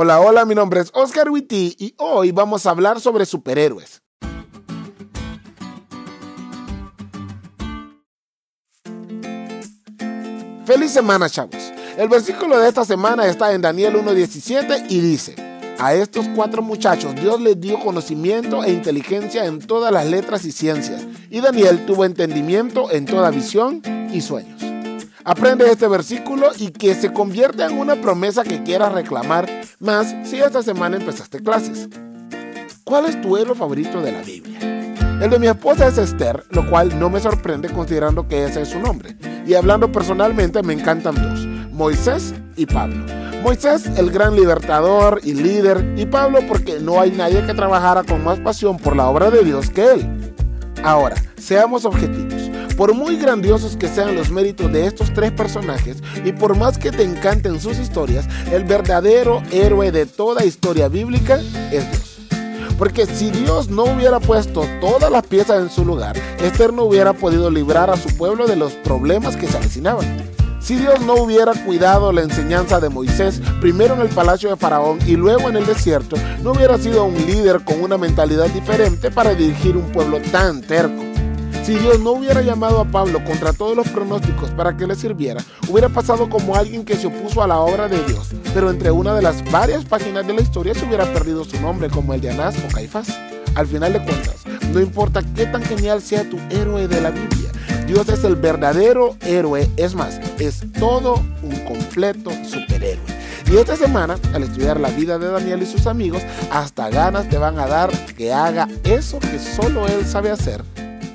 Hola, hola, mi nombre es Oscar Witty y hoy vamos a hablar sobre superhéroes. Feliz semana, chavos. El versículo de esta semana está en Daniel 1.17 y dice, a estos cuatro muchachos Dios les dio conocimiento e inteligencia en todas las letras y ciencias, y Daniel tuvo entendimiento en toda visión y sueños. Aprende este versículo y que se convierta en una promesa que quieras reclamar más si esta semana empezaste clases. ¿Cuál es tu héroe favorito de la Biblia? El de mi esposa es Esther, lo cual no me sorprende considerando que ese es su nombre. Y hablando personalmente me encantan dos, Moisés y Pablo. Moisés, el gran libertador y líder, y Pablo porque no hay nadie que trabajara con más pasión por la obra de Dios que él. Ahora, seamos objetivos. Por muy grandiosos que sean los méritos de estos tres personajes y por más que te encanten sus historias, el verdadero héroe de toda historia bíblica es Dios. Porque si Dios no hubiera puesto todas las piezas en su lugar, Esther no hubiera podido librar a su pueblo de los problemas que se avecinaban. Si Dios no hubiera cuidado la enseñanza de Moisés, primero en el palacio de Faraón y luego en el desierto, no hubiera sido un líder con una mentalidad diferente para dirigir un pueblo tan terco. Si Dios no hubiera llamado a Pablo contra todos los pronósticos para que le sirviera, hubiera pasado como alguien que se opuso a la obra de Dios, pero entre una de las varias páginas de la historia se hubiera perdido su nombre como el de Anás o Caifás. Al final de cuentas, no importa qué tan genial sea tu héroe de la Biblia, Dios es el verdadero héroe, es más, es todo un completo superhéroe. Y esta semana, al estudiar la vida de Daniel y sus amigos, hasta ganas te van a dar que haga eso que solo él sabe hacer